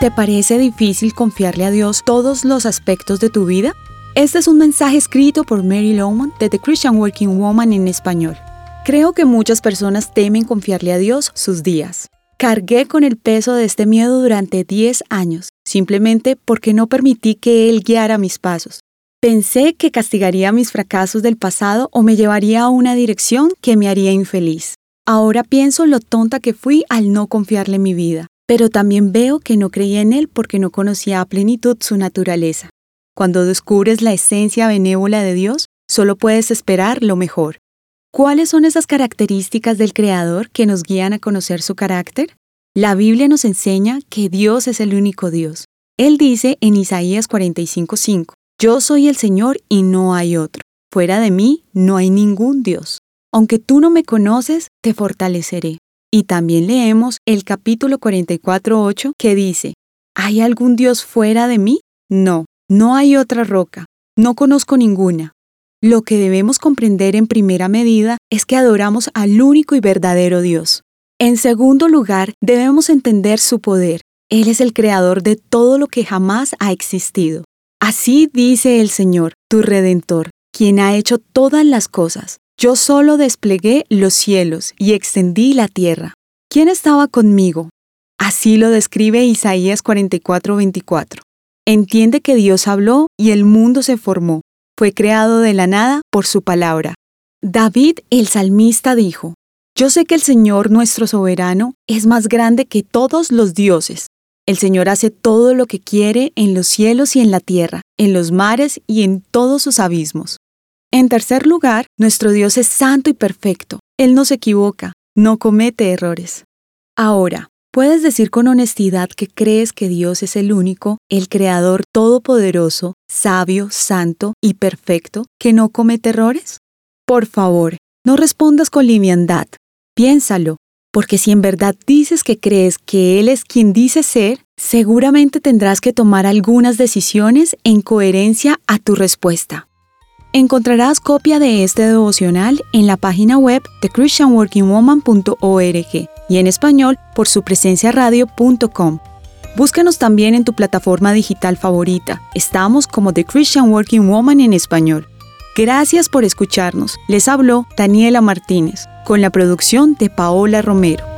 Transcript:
¿Te parece difícil confiarle a Dios todos los aspectos de tu vida? Este es un mensaje escrito por Mary Lowman de The Christian Working Woman en español. Creo que muchas personas temen confiarle a Dios sus días. Cargué con el peso de este miedo durante 10 años, simplemente porque no permití que Él guiara mis pasos. Pensé que castigaría mis fracasos del pasado o me llevaría a una dirección que me haría infeliz. Ahora pienso lo tonta que fui al no confiarle mi vida pero también veo que no creía en él porque no conocía a plenitud su naturaleza. Cuando descubres la esencia benévola de Dios, solo puedes esperar lo mejor. ¿Cuáles son esas características del Creador que nos guían a conocer su carácter? La Biblia nos enseña que Dios es el único Dios. Él dice en Isaías 45:5, Yo soy el Señor y no hay otro. Fuera de mí no hay ningún Dios. Aunque tú no me conoces, te fortaleceré. Y también leemos el capítulo 44.8 que dice, ¿hay algún Dios fuera de mí? No, no hay otra roca, no conozco ninguna. Lo que debemos comprender en primera medida es que adoramos al único y verdadero Dios. En segundo lugar, debemos entender su poder. Él es el creador de todo lo que jamás ha existido. Así dice el Señor, tu Redentor, quien ha hecho todas las cosas. Yo solo desplegué los cielos y extendí la tierra. ¿Quién estaba conmigo? Así lo describe Isaías 44:24. Entiende que Dios habló y el mundo se formó. Fue creado de la nada por su palabra. David el salmista dijo, Yo sé que el Señor nuestro soberano es más grande que todos los dioses. El Señor hace todo lo que quiere en los cielos y en la tierra, en los mares y en todos sus abismos. En tercer lugar, nuestro Dios es santo y perfecto. Él no se equivoca, no comete errores. Ahora, ¿puedes decir con honestidad que crees que Dios es el único, el Creador todopoderoso, sabio, santo y perfecto, que no comete errores? Por favor, no respondas con liviandad. Piénsalo, porque si en verdad dices que crees que Él es quien dice ser, seguramente tendrás que tomar algunas decisiones en coherencia a tu respuesta. Encontrarás copia de este devocional en la página web de christianworkingwoman.org y en español por su presencia radio.com. Búscanos también en tu plataforma digital favorita. Estamos como The Christian Working Woman en español. Gracias por escucharnos. Les habló Daniela Martínez, con la producción de Paola Romero.